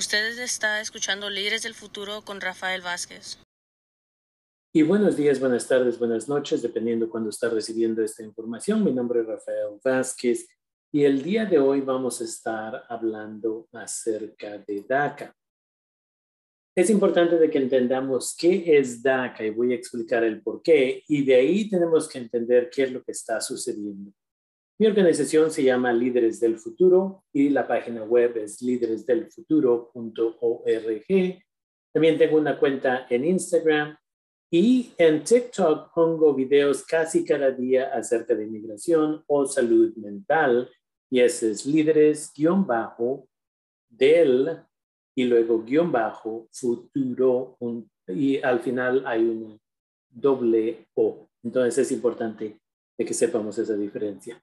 Ustedes está escuchando Líderes del Futuro con Rafael Vázquez. Y buenos días, buenas tardes, buenas noches, dependiendo cuando está recibiendo esta información. Mi nombre es Rafael Vázquez y el día de hoy vamos a estar hablando acerca de DACA. Es importante de que entendamos qué es DACA y voy a explicar el por qué y de ahí tenemos que entender qué es lo que está sucediendo. Mi organización se llama Líderes del Futuro y la página web es líderesdelfuturo.org. También tengo una cuenta en Instagram y en TikTok pongo videos casi cada día acerca de inmigración o salud mental. Y ese es líderes guion bajo del y luego guion bajo futuro y al final hay una doble O. Entonces es importante que sepamos esa diferencia.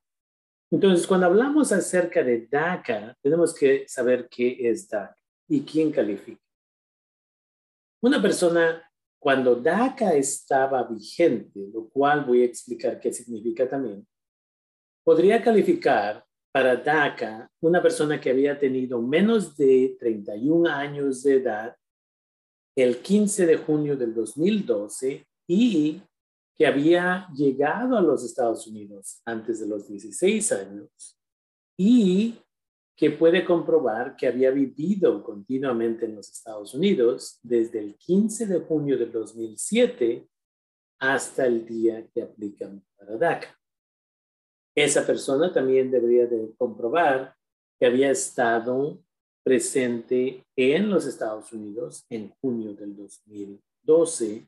Entonces, cuando hablamos acerca de DACA, tenemos que saber qué es DACA y quién califica. Una persona cuando DACA estaba vigente, lo cual voy a explicar qué significa también, podría calificar para DACA una persona que había tenido menos de 31 años de edad el 15 de junio del 2012 y que había llegado a los Estados Unidos antes de los 16 años y que puede comprobar que había vivido continuamente en los Estados Unidos desde el 15 de junio del 2007 hasta el día que aplican para DACA. Esa persona también debería de comprobar que había estado presente en los Estados Unidos en junio del 2012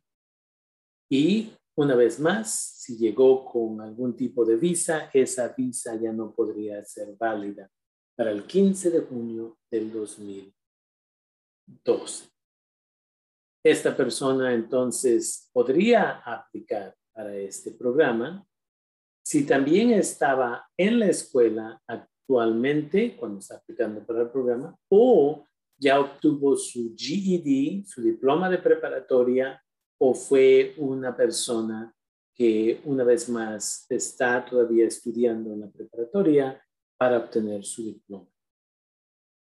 y una vez más, si llegó con algún tipo de visa, esa visa ya no podría ser válida para el 15 de junio del 2012. Esta persona entonces podría aplicar para este programa si también estaba en la escuela actualmente cuando está aplicando para el programa o ya obtuvo su GED, su diploma de preparatoria o fue una persona que una vez más está todavía estudiando en la preparatoria para obtener su diploma.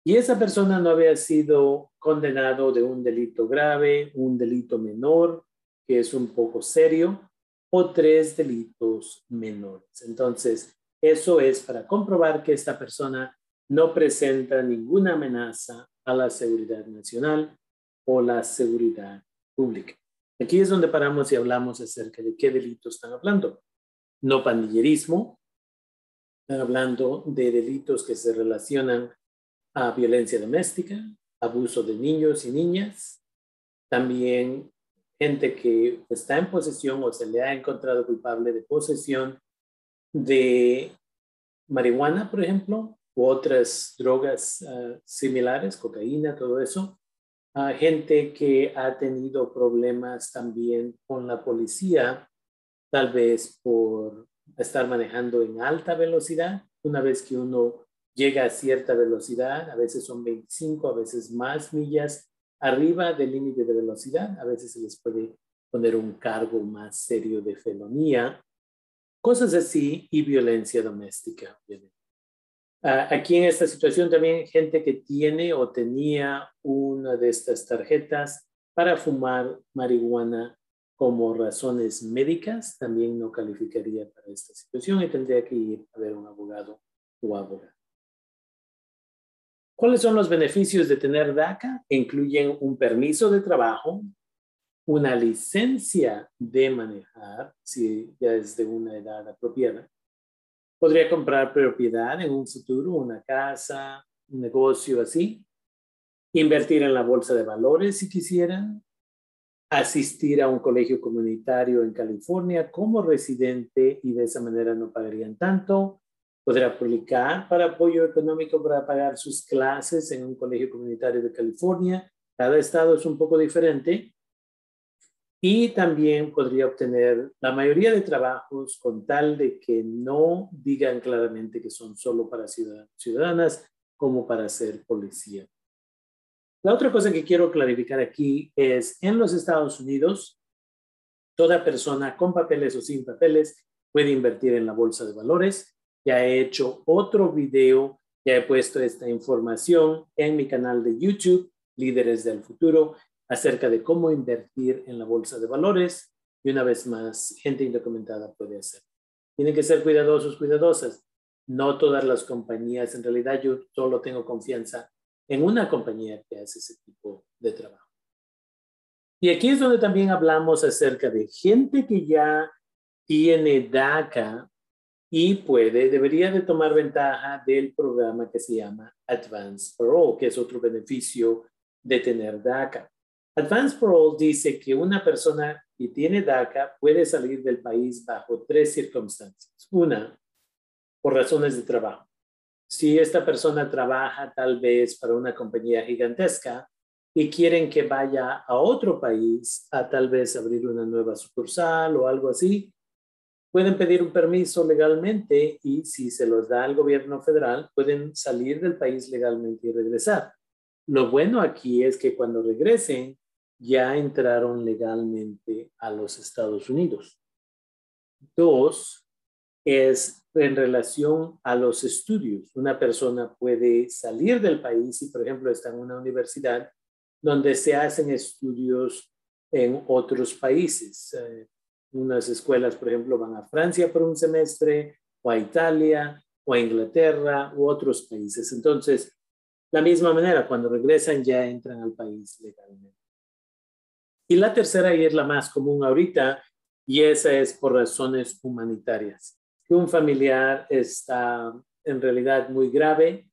Y esa persona no había sido condenado de un delito grave, un delito menor, que es un poco serio, o tres delitos menores. Entonces, eso es para comprobar que esta persona no presenta ninguna amenaza a la seguridad nacional o la seguridad pública. Aquí es donde paramos y hablamos acerca de qué delitos están hablando. No pandillerismo, hablando de delitos que se relacionan a violencia doméstica, abuso de niños y niñas, también gente que está en posesión o se le ha encontrado culpable de posesión de marihuana, por ejemplo, u otras drogas ah, similares, cocaína, todo eso. Gente que ha tenido problemas también con la policía, tal vez por estar manejando en alta velocidad. Una vez que uno llega a cierta velocidad, a veces son 25, a veces más millas arriba del límite de velocidad, a veces se les puede poner un cargo más serio de felonía, cosas así y violencia doméstica. Ah, aquí en esta situación también gente que tiene o tenía una de estas tarjetas para fumar marihuana como razones médicas también no calificaría para esta situación y tendría que ir a ver un abogado o abogado. ¿Cuáles son los beneficios de tener DACA? Incluyen un permiso de trabajo, una licencia de manejar, si ya es de una edad apropiada. Podría comprar propiedad en un futuro, una casa, un negocio así. Invertir en la bolsa de valores si quisieran asistir a un colegio comunitario en California como residente y de esa manera no pagarían tanto. Podrá aplicar para apoyo económico para pagar sus clases en un colegio comunitario de California. Cada estado es un poco diferente. Y también podría obtener la mayoría de trabajos con tal de que no digan claramente que son solo para ciudadanas como para ser policía. La otra cosa que quiero clarificar aquí es, en los Estados Unidos, toda persona con papeles o sin papeles puede invertir en la bolsa de valores. Ya he hecho otro video Ya he puesto esta información en mi canal de YouTube, Líderes del Futuro, acerca de cómo invertir en la bolsa de valores. Y una vez más, gente indocumentada puede hacer. Tienen que ser cuidadosos, cuidadosas. No todas las compañías, en realidad yo solo tengo confianza en una compañía que hace ese tipo de trabajo. Y aquí es donde también hablamos acerca de gente que ya tiene DACA y puede, debería de tomar ventaja del programa que se llama Advance Parole, que es otro beneficio de tener DACA. Advance Parole dice que una persona que tiene DACA puede salir del país bajo tres circunstancias. Una, por razones de trabajo. Si esta persona trabaja tal vez para una compañía gigantesca y quieren que vaya a otro país a tal vez abrir una nueva sucursal o algo así, pueden pedir un permiso legalmente y si se los da al gobierno federal, pueden salir del país legalmente y regresar. Lo bueno aquí es que cuando regresen, ya entraron legalmente a los Estados Unidos. Dos, es en relación a los estudios. Una persona puede salir del país y, por ejemplo, está en una universidad donde se hacen estudios en otros países. Eh, unas escuelas, por ejemplo, van a Francia por un semestre, o a Italia, o a Inglaterra, u otros países. Entonces, la misma manera, cuando regresan ya entran al país legalmente. Y la tercera, y es la más común ahorita, y esa es por razones humanitarias. Que un familiar está en realidad muy grave,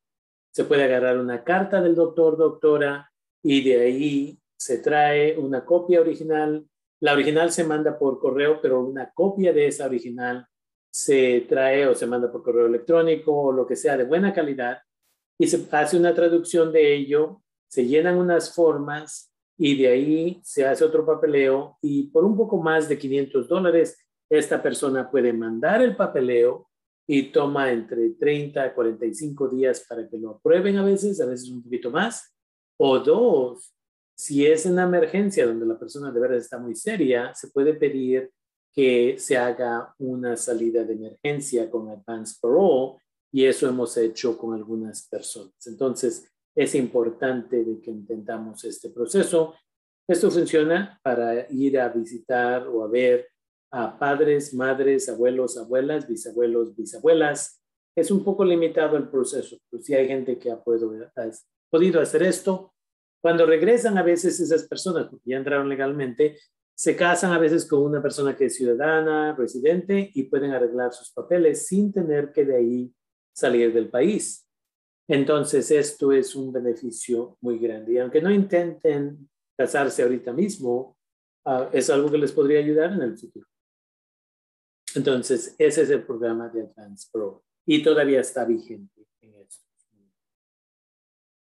se puede agarrar una carta del doctor, doctora, y de ahí se trae una copia original la original se manda por correo, pero una copia de esa original se trae o se manda por correo electrónico o lo que sea de buena calidad y se hace una traducción de ello, se llenan unas formas y de ahí se hace otro papeleo y por un poco más de 500 dólares esta persona puede mandar el papeleo y toma entre 30 a 45 días para que lo aprueben a veces, a veces un poquito más, o dos, si es una emergencia donde la persona de verdad está muy seria, se puede pedir que se haga una salida de emergencia con Advance Parole y eso hemos hecho con algunas personas. Entonces, es importante de que intentamos este proceso. Esto funciona para ir a visitar o a ver a padres, madres, abuelos, abuelas, bisabuelos, bisabuelas. Es un poco limitado el proceso, pero si hay gente que ha podido hacer esto, cuando regresan a veces esas personas, porque ya entraron legalmente, se casan a veces con una persona que es ciudadana, residente, y pueden arreglar sus papeles sin tener que de ahí salir del país. Entonces, esto es un beneficio muy grande. Y aunque no intenten casarse ahorita mismo, ah, es algo que les podría ayudar en el futuro. Entonces, ese es el programa de Advance Pro y todavía está vigente en eso.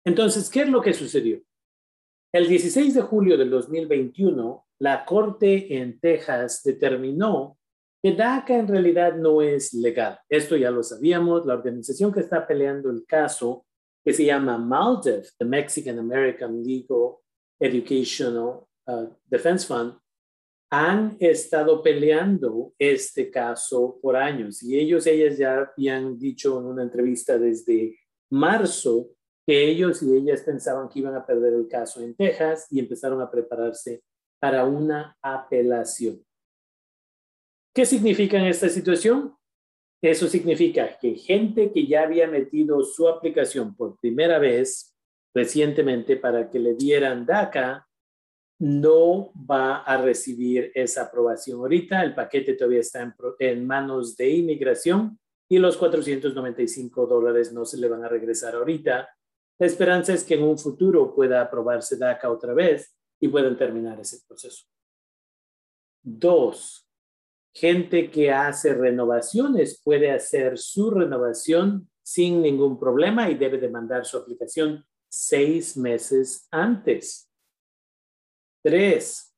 Entonces, ¿qué es lo que sucedió? El 16 de julio del 2021, la Corte en Texas determinó que DACA en realidad no es legal. Esto ya lo sabíamos. La organización que está peleando el caso, que se llama MALDEF, the Mexican American Legal Educational uh, Defense Fund, han estado peleando este caso por años y ellos, ellas ya habían dicho en una entrevista desde marzo que ellos y ellas pensaban que iban a perder el caso en Texas y empezaron a prepararse para una apelación. ¿Qué significa en esta situación? Eso significa que gente que ya había metido su aplicación por primera vez recientemente para que le dieran DACA, no va a recibir esa aprobación ahorita. El paquete todavía está en, en, manos de inmigración y los 495 dólares no se le van a regresar ahorita, la esperanza es que en un futuro pueda aprobarse DACA otra vez y puedan terminar ese proceso. Dos, gente que hace renovaciones puede hacer su renovación sin ningún problema y debe de mandar su aplicación seis meses antes. Tres,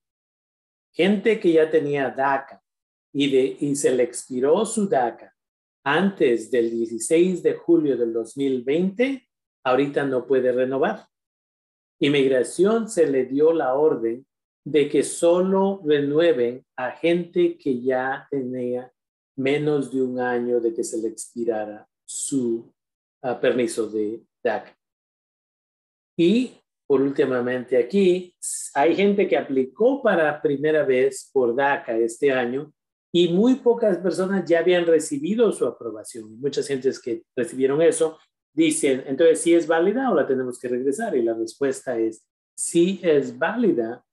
gente que ya tenía DACA y, de, y se le expiró su DACA antes del 16 de julio del 2020 ahorita no puede renovar. Inmigración se le dio la orden de que solo renueven a gente que ya tenía menos de un año de que se le expirara su uh, permiso de DACA. Y por últimamente aquí, hay gente que aplicó para primera vez por DACA este año y muy pocas personas ya habían recibido su aprobación. Muchas gentes que recibieron eso dicen, entonces, ¿sí es válida o la tenemos que regresar? Y la respuesta es, sí es válida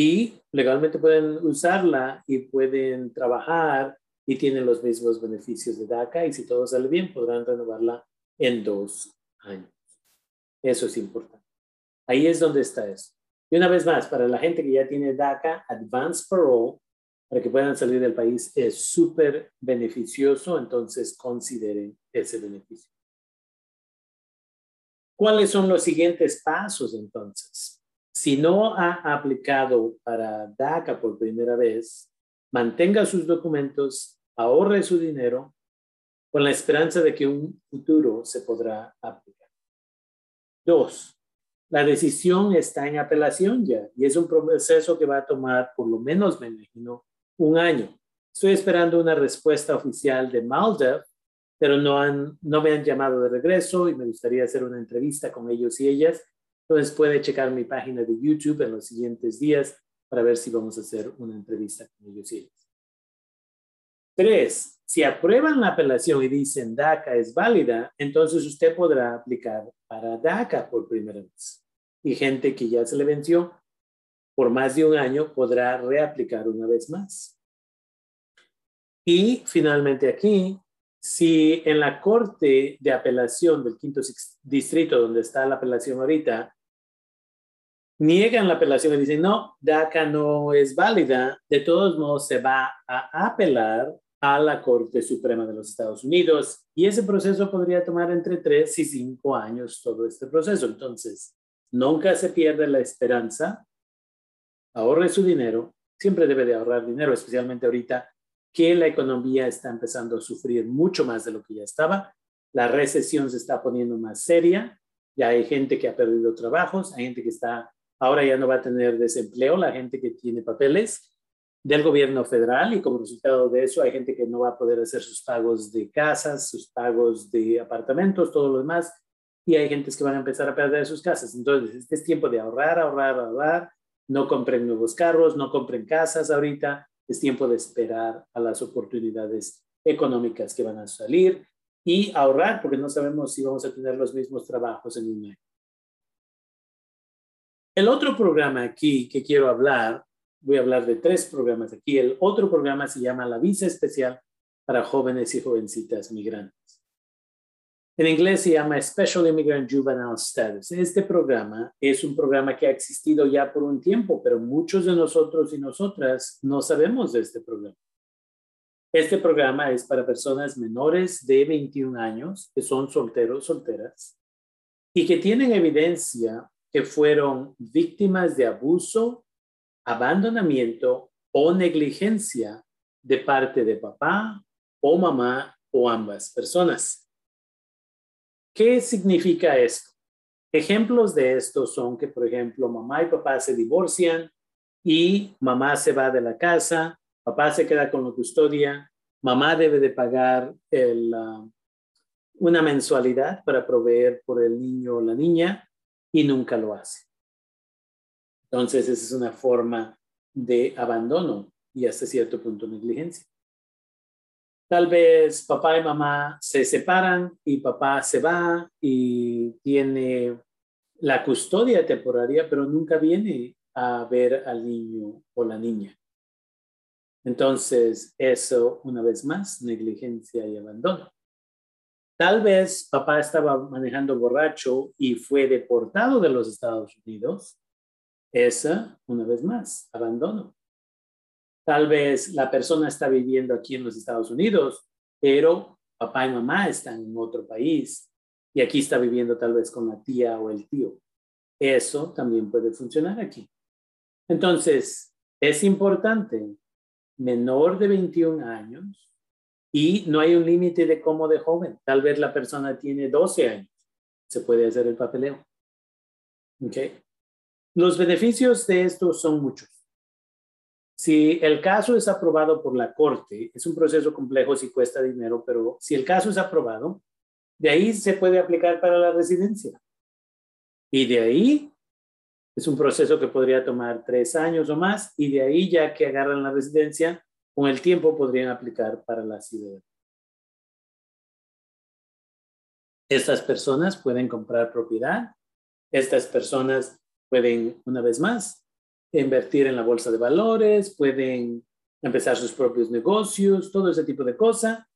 y legalmente pueden usarla y pueden trabajar y tienen los mismos beneficios de DACA y si todo sale bien podrán renovarla en dos años. Eso es importante. Ahí es donde está eso. Y una vez más, para la gente que ya tiene DACA, Advance Parole, para que puedan salir del país, es súper beneficioso, entonces consideren ese beneficio. ¿Cuáles son los siguientes pasos entonces? Si no ha aplicado para DACA por primera vez, mantenga sus documentos, ahorre su dinero con la esperanza de que un futuro se podrá aplicar. Dos, la decisión está en apelación ya y es un proceso que va a tomar por lo menos, me imagino, un año. Estoy esperando una respuesta oficial de Maldev pero no, han, no me han llamado de regreso y me gustaría hacer una entrevista con ellos y ellas. Entonces puede checar mi página de YouTube en los siguientes días para ver si vamos a hacer una entrevista con ellos y. Tres, si aprueban la apelación y dicen DACA es válida, entonces usted podrá aplicar para DACA por primera vez. Y gente que ya se le venció por más de un año podrá reaplicar una vez más. Y finalmente aquí, si en la Corte de Apelación del Quinto Distrito, donde está la apelación ahorita, niegan la apelación y dicen, no, DACA no es válida, de todos modos se va a apelar a la Corte Suprema de los Estados Unidos y ese proceso podría tomar entre tres y cinco años todo este proceso. Entonces, nunca se pierde la esperanza, ahorre su dinero, siempre debe de ahorrar dinero, especialmente ahorita que la economía está empezando a sufrir mucho más de lo que ya estaba. La recesión se está poniendo más seria. Ya hay gente que ha perdido trabajos, hay gente que está, ahora ya no va a tener desempleo, la gente que tiene papeles del gobierno federal y como resultado de eso hay gente que no va a poder hacer sus pagos de casas, sus pagos de apartamentos, todo lo demás. Y hay gente que van a empezar a perder sus casas. Entonces, este es tiempo de ahorrar, ahorrar, ahorrar. No compren nuevos carros, no compren casas ahorita es tiempo de esperar a las oportunidades económicas que van a salir y ahorrar, porque no sabemos si vamos a tener los mismos trabajos en un año. El otro programa aquí que quiero hablar, voy a hablar de tres programas aquí. El otro programa se llama la Visa Especial para Jóvenes y Jovencitas Migrantes. En inglés se llama Special Immigrant Juvenile Status. Este programa es un programa que ha existido ya por un tiempo, pero muchos de nosotros y nosotras no sabemos de este programa. Este programa es para personas menores de 21 años que son solteros, solteras, y que tienen evidencia que fueron víctimas de abuso, abandonamiento o negligencia de parte de papá o mamá o ambas personas. ¿Qué significa esto? Ejemplos de esto son que, por ejemplo, mamá y papá se divorcian y mamá se va de la casa, papá se queda con la custodia, mamá debe de pagar una mensualidad para proveer por el niño o la niña y nunca lo hace. Entonces, esa es una forma de abandono y hasta cierto punto negligencia. Tal vez papá y mamá se separan y papá se va y tiene la custodia temporaria, pero nunca viene a ver al niño o la niña. Entonces, eso, una vez más, negligencia y abandono. Tal vez papá estaba manejando borracho y fue deportado de los Estados Unidos. Esa, una vez más, abandono. Tal vez la persona está viviendo aquí en los Estados Unidos, pero papá y mamá están en otro país y aquí está viviendo tal vez con la tía o el tío. Eso también puede funcionar aquí. Entonces, es importante, menor de 21 años y no hay un límite de cómo de joven. Tal vez la persona tiene 12 años. Se puede hacer el papeleo. Okay. Los beneficios de esto son muchos. Si el caso es aprobado por la Corte, es un proceso complejo si cuesta dinero, pero si el caso es aprobado, De ahí se puede aplicar para la residencia. Y de ahí es un proceso que podría tomar tres años o más. Y de ahí ya que agarran la residencia, con el tiempo podrían aplicar para la ciudadanía. Estas personas pueden comprar propiedad. Estas personas pueden, una vez más, invertir en la bolsa de valores, pueden empezar sus propios negocios, todo ese tipo de cosas.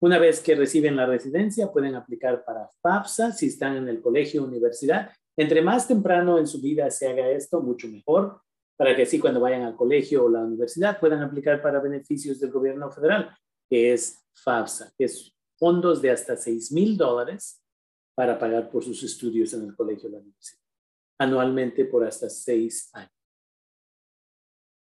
Una vez que reciben la residencia, pueden aplicar para FAFSA si están en el colegio o universidad. Entre más temprano en su vida se haga esto, mucho mejor, para que así cuando vayan al colegio o la universidad puedan aplicar para beneficios del gobierno federal, que es FAFSA, que es fondos de hasta 6 mil dólares para pagar por sus estudios en el colegio o la universidad, anualmente por hasta seis años.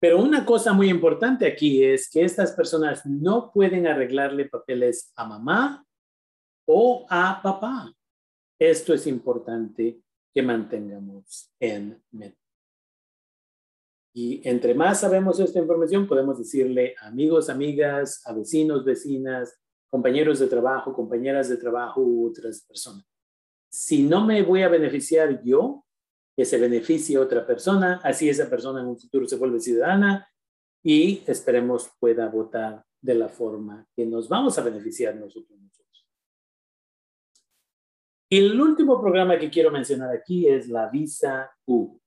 Pero una cosa muy importante aquí es que estas personas no pueden arreglarle papeles a mamá o a papá. Esto es importante que mantengamos en mente. Y entre más sabemos esta información, podemos decirle a amigos, amigas, a vecinos, vecinas, compañeros de trabajo, compañeras de trabajo u otras personas. Si no me voy a beneficiar yo, que se beneficie otra persona, así esa persona en un futuro se vuelve ciudadana y esperemos pueda votar de la forma que nos vamos a beneficiar nosotros. Y el último programa que quiero mencionar aquí es la Visa U.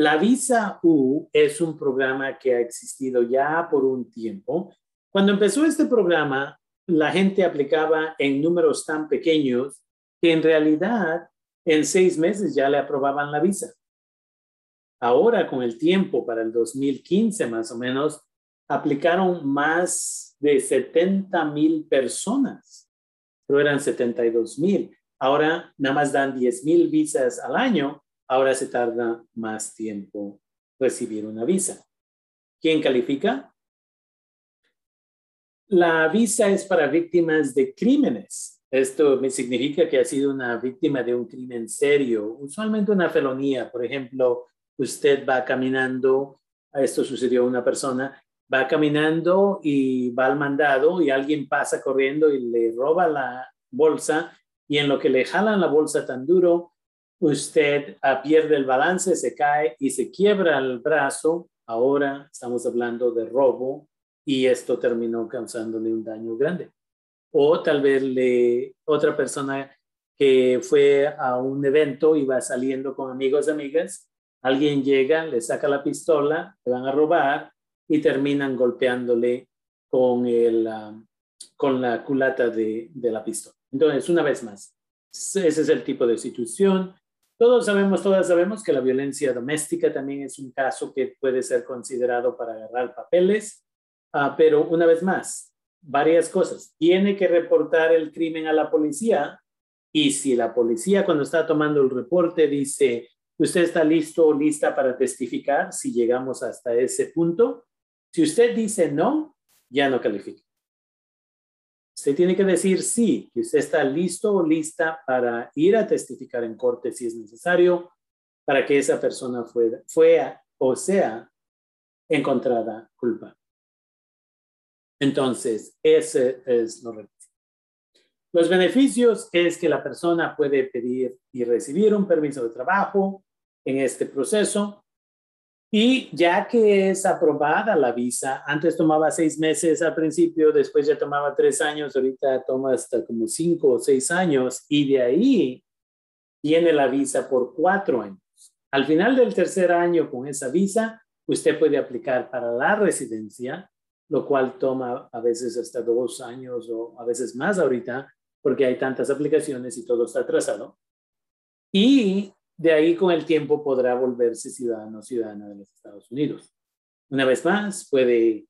La Visa U es un programa que ha existido ya por un tiempo. Cuando empezó este programa, la gente aplicaba en números tan pequeños que en realidad en seis meses ya le aprobaban la visa. Ahora, con el tiempo, para el 2015 más o menos, aplicaron más de 70 mil personas, pero eran 72 mil. Ahora nada más dan 10 mil visas al año, ahora se tarda más tiempo recibir una visa. ¿Quién califica? La visa es para víctimas de crímenes. Esto significa que ha sido una víctima de un crimen serio, usualmente una felonía. Por ejemplo, usted va caminando, esto sucedió a una persona, va caminando y va al mandado y alguien pasa corriendo y le roba la bolsa y en lo que le jalan la bolsa tan duro, usted ah, pierde el balance, se cae y se quiebra el brazo. Ahora estamos hablando de robo y esto terminó causándole un daño grande. O tal vez le, otra persona que fue a un evento y va saliendo con amigos y amigas, alguien llega, le saca la pistola, le van a robar y terminan golpeándole con, el, ah, con la culata de, de la pistola. Entonces, una vez más, ese es el tipo de situación. Todos sabemos, todas sabemos que la violencia doméstica también es un caso que puede ser considerado para agarrar papeles Ah, pero una vez más, varias cosas. Tiene que reportar el crimen a la policía y si la policía cuando está tomando el reporte dice, usted está listo o lista para testificar, si llegamos hasta ese punto, si usted dice no, ya no califica. Usted tiene que decir sí, que usted está listo o lista para ir a testificar en corte si es necesario, para que esa persona fue, fue o sea encontrada culpable. Entonces, ese es lo requisito. Los beneficios es que la persona puede pedir y recibir un permiso de trabajo en este proceso. Y ya que es aprobada la visa, antes tomaba seis meses al principio, después ya tomaba tres años, ahorita toma hasta como cinco o seis años y de ahí tiene la visa por cuatro años. Al final del tercer año con esa visa, usted puede aplicar para la residencia lo cual toma a veces hasta dos años o a veces más ahorita, porque hay tantas aplicaciones y todo está atrasado. Y de ahí con el tiempo podrá volverse ciudadano o ciudadana de los Estados Unidos. Una vez más, puede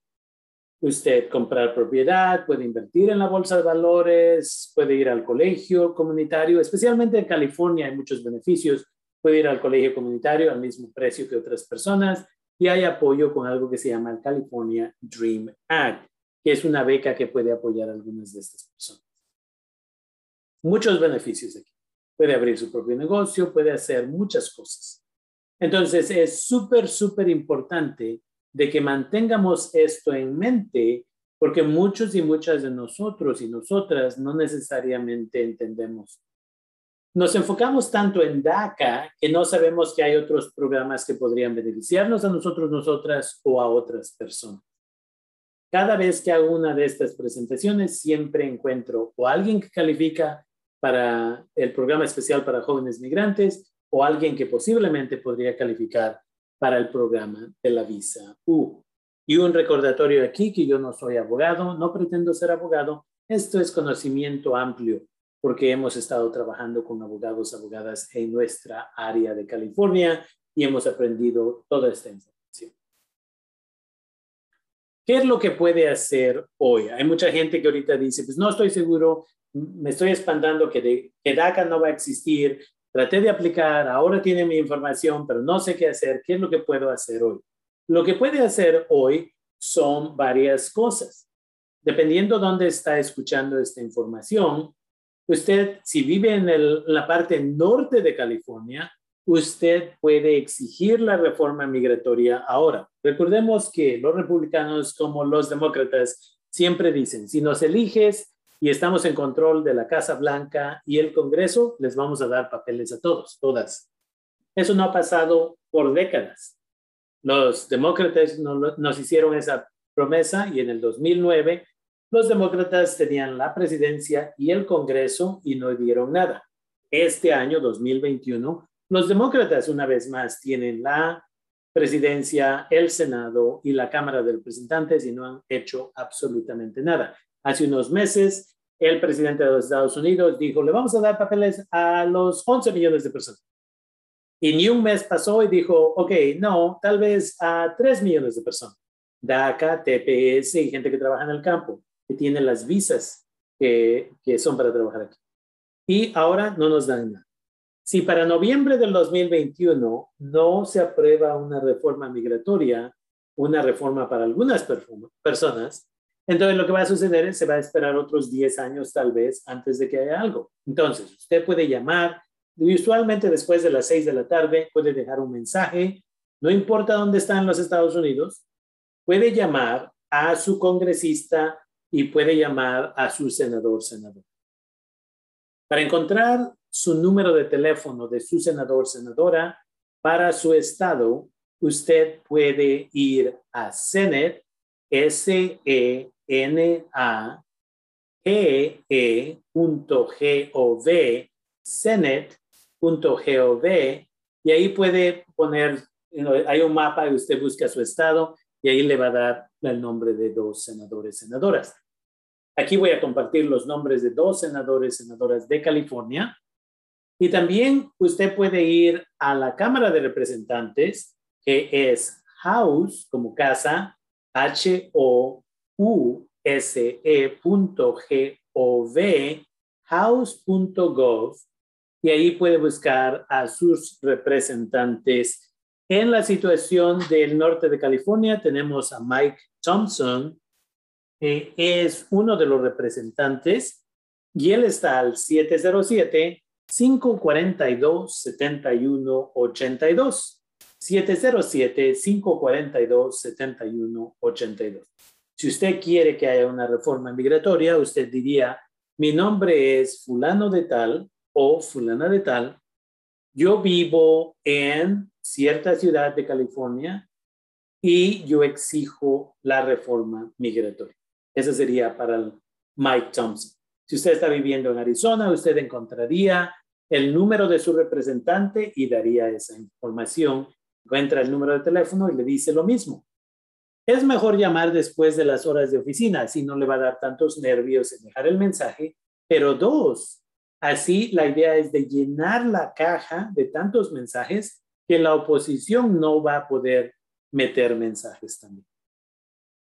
usted comprar propiedad, puede invertir en la bolsa de valores, puede ir al colegio comunitario, especialmente en California hay muchos beneficios, puede ir al colegio comunitario al mismo precio que otras personas y hay apoyo con algo que se llama el California Dream Act, que es una beca que puede apoyar a algunas de estas personas. Muchos beneficios aquí. Puede abrir su propio negocio, puede hacer muchas cosas. Entonces, es súper, súper importante de que mantengamos esto en mente porque muchos y muchas de nosotros y nosotras no necesariamente entendemos. Nos enfocamos tanto en DACA que no sabemos que hay otros programas que podrían beneficiarnos a nosotros, nosotras o a otras personas. Cada vez que hago una de estas presentaciones, siempre encuentro o alguien que califica para el programa especial para jóvenes migrantes o alguien que posiblemente podría calificar para el programa de la visa U. Y un recordatorio aquí que yo no soy abogado, no pretendo ser abogado, esto es conocimiento amplio porque hemos estado trabajando con abogados, abogadas en nuestra área de California y hemos aprendido toda esta información. ¿Qué es lo que puede hacer hoy? Hay mucha gente que ahorita dice, pues no estoy seguro, me estoy espantando que, que DACA no va a existir, traté de aplicar, ahora tiene mi información, pero no sé qué hacer, ¿qué es lo que puedo hacer hoy? Lo que puede hacer hoy son varias cosas. Dependiendo dónde está escuchando esta información, usted, si vive en la parte norte de California, usted puede exigir la reforma migratoria ahora. Recordemos que los republicanos como los demócratas siempre dicen, si nos eliges y estamos en control de la Casa Blanca y el Congreso, les vamos a dar papeles a todos, todas. Eso no ha pasado por décadas. Los demócratas nos hicieron esa promesa y en el 2009 los demócratas tenían la presidencia y el Congreso y no dieron nada. Este año 2021, los demócratas una vez más tienen la presidencia, el Senado y la Cámara de Representantes y no han hecho absolutamente nada. Hace unos meses, el presidente de los Estados Unidos dijo, le vamos a dar papeles a los 11 millones de personas. Y ni un mes pasó y dijo, ok, no, tal vez a 3 millones de personas. DACA, TPS y gente que trabaja en el campo, que tiene las visas que, que son para trabajar aquí. Y ahora no nos dan nada. Si para noviembre del 2021 no se aprueba una reforma migratoria, una reforma para algunas personas, entonces lo que va a suceder es se va a esperar otros 10 años tal vez antes de que haya algo. Entonces, usted puede llamar, usualmente después de las 6 de la tarde, puede dejar un mensaje, no importa dónde está en los Estados Unidos, puede llamar a su congresista y puede llamar a su senador, senador. Para encontrar su número de teléfono de su senador, senadora, para su estado, usted puede ir a Senate, S-E-N-A-G-E.gov, Senate.gov, y ahí puede poner, hay un mapa y usted busca su estado y ahí le va a dar el nombre de dos senadores, senadoras. Aquí voy a compartir los nombres de dos senadores, senadoras de California. Y también usted puede ir a la Cámara de Representantes, que es House como casa, H-O-U-S-E.gov, house.gov, y ahí puede buscar a sus representantes. En la situación del norte de California tenemos a Mike Thompson, que es uno de los representantes, y él está al 707 542-7182. 707-542-7182. Si usted quiere que haya una reforma migratoria, usted diría, mi nombre es fulano de tal o fulana de tal. Yo vivo en cierta ciudad de California y yo exijo la reforma migratoria. Esa sería para Mike Thompson. Si usted está viviendo en Arizona, usted encontraría el número de su representante y daría esa información. Encuentra el número de teléfono y le dice lo mismo. Es mejor llamar después de las horas de oficina, así no le va a dar tantos nervios en dejar el mensaje. Pero dos, así la idea es de llenar la caja de tantos mensajes que la oposición no va a poder meter mensajes también.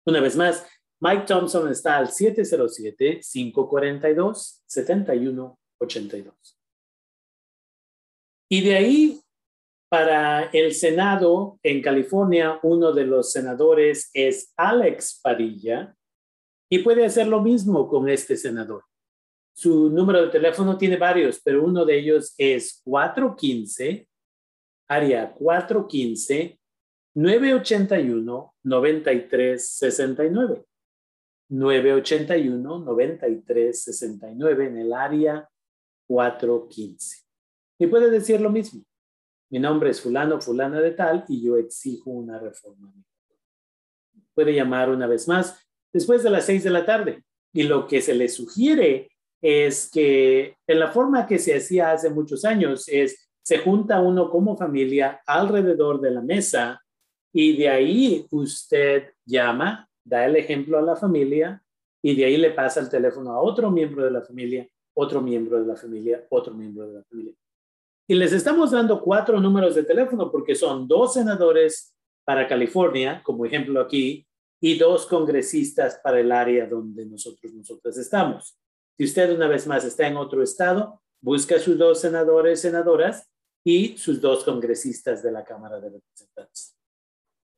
Una vez más, Mike Thompson está al 707-542-7182. Y de ahí, para el Senado en California, uno de los senadores es Alex Padilla y puede hacer lo mismo con este senador. Su número de teléfono tiene varios, pero uno de ellos es 415, área 415 981 9369. 981-9369 en el área 415. Y puede decir lo mismo. Mi nombre es fulano, fulana de tal, y yo exijo una reforma. Puede llamar una vez más después de las seis de la tarde. Y lo que se le sugiere es que en la forma que se hacía hace muchos años es se junta uno como familia alrededor de la mesa y de ahí usted llama, da el ejemplo a la familia y de ahí le pasa el teléfono a otro miembro de la familia, otro miembro de la familia, otro miembro de la familia. Y les estamos dando cuatro números de teléfono porque son dos senadores para California, como ejemplo aquí, y dos congresistas para el área donde nosotros, nosotras estamos. Si usted una vez más está en otro estado, busca sus dos senadores, senadoras y sus dos congresistas de la Cámara de Representantes.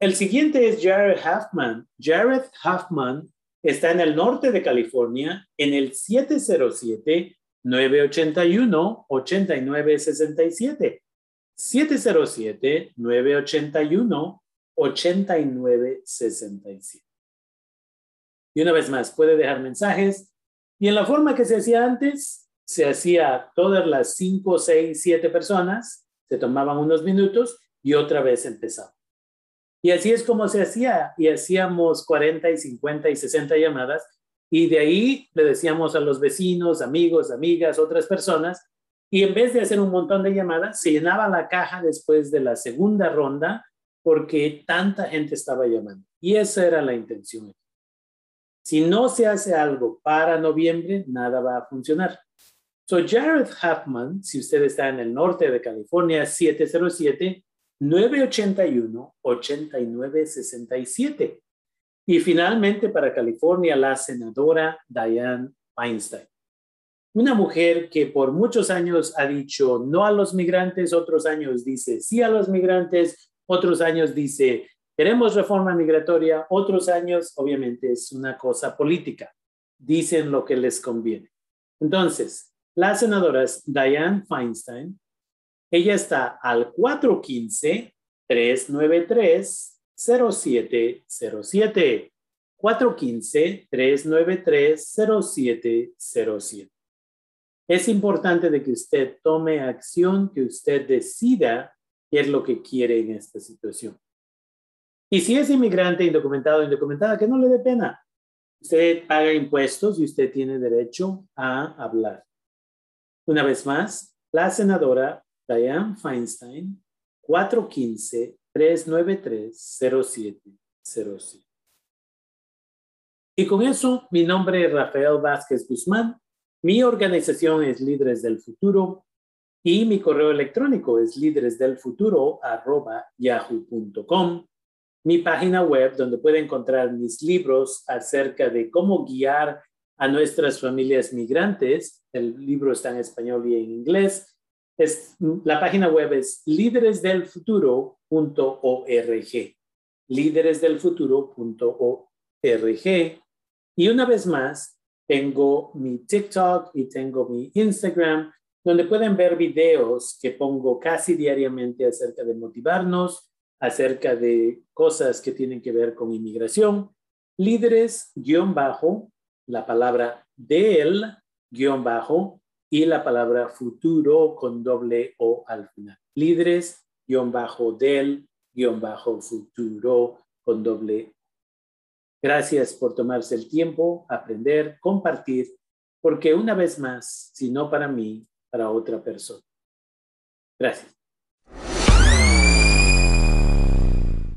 El siguiente es Jared Huffman. Jared Huffman está en el norte de California en el 707-981-8967. 707-981-8967. Y una vez más, puede dejar mensajes. Y en la forma que se hacía antes, se hacía todas las cinco, seis, siete personas, se tomaban unos minutos y otra vez empezaba. Y así es como se hacía, y hacíamos 40 y 50 y 60 llamadas, y de ahí le decíamos a los vecinos, amigos, amigas, otras personas, y en vez de hacer un montón de llamadas, se llenaba la caja después de la segunda ronda porque tanta gente estaba llamando. Y esa era la intención. Si no se hace algo para noviembre, nada va a funcionar. So Jared Huffman, si usted está en el norte de California, 707-981-8967. Y finalmente para California, la senadora Diane Feinstein. Una mujer que por muchos años ha dicho no a los migrantes, otros años dice sí a los migrantes, otros años dice queremos reforma migratoria, otros años obviamente es una cosa política. Dicen lo que les conviene. Entonces, la senadora es Diane Feinstein. Ella está al 415-393-0707. 415-393-0707. Es importante de que usted tome acción, que usted decida qué es lo que quiere en esta situación. Y si es inmigrante, indocumentado, indocumentada, que no le dé pena. Usted paga impuestos y usted tiene derecho a hablar. Una vez más, la senadora Diane Feinstein, 415-393-0707. Y con eso, mi nombre es Rafael Vázquez Guzmán, mi organización es Líderes del Futuro y mi correo electrónico es líderesdelfuturo.yahoo.com. Mi página web donde puede encontrar mis libros acerca de cómo guiar a nuestras familias migrantes. El libro está en español y en inglés. Es, la página web es líderesdelfuturo.org. Líderesdelfuturo.org. Y una vez más, tengo mi TikTok y tengo mi Instagram, donde pueden ver videos que pongo casi diariamente acerca de motivarnos, acerca de cosas que tienen que ver con inmigración. Líderes-bajo la palabra del guion bajo y la palabra futuro con doble O al final. Líderes guion bajo del guion bajo futuro con doble O. Gracias por tomarse el tiempo, aprender, compartir, porque una vez más, si no para mí, para otra persona. Gracias.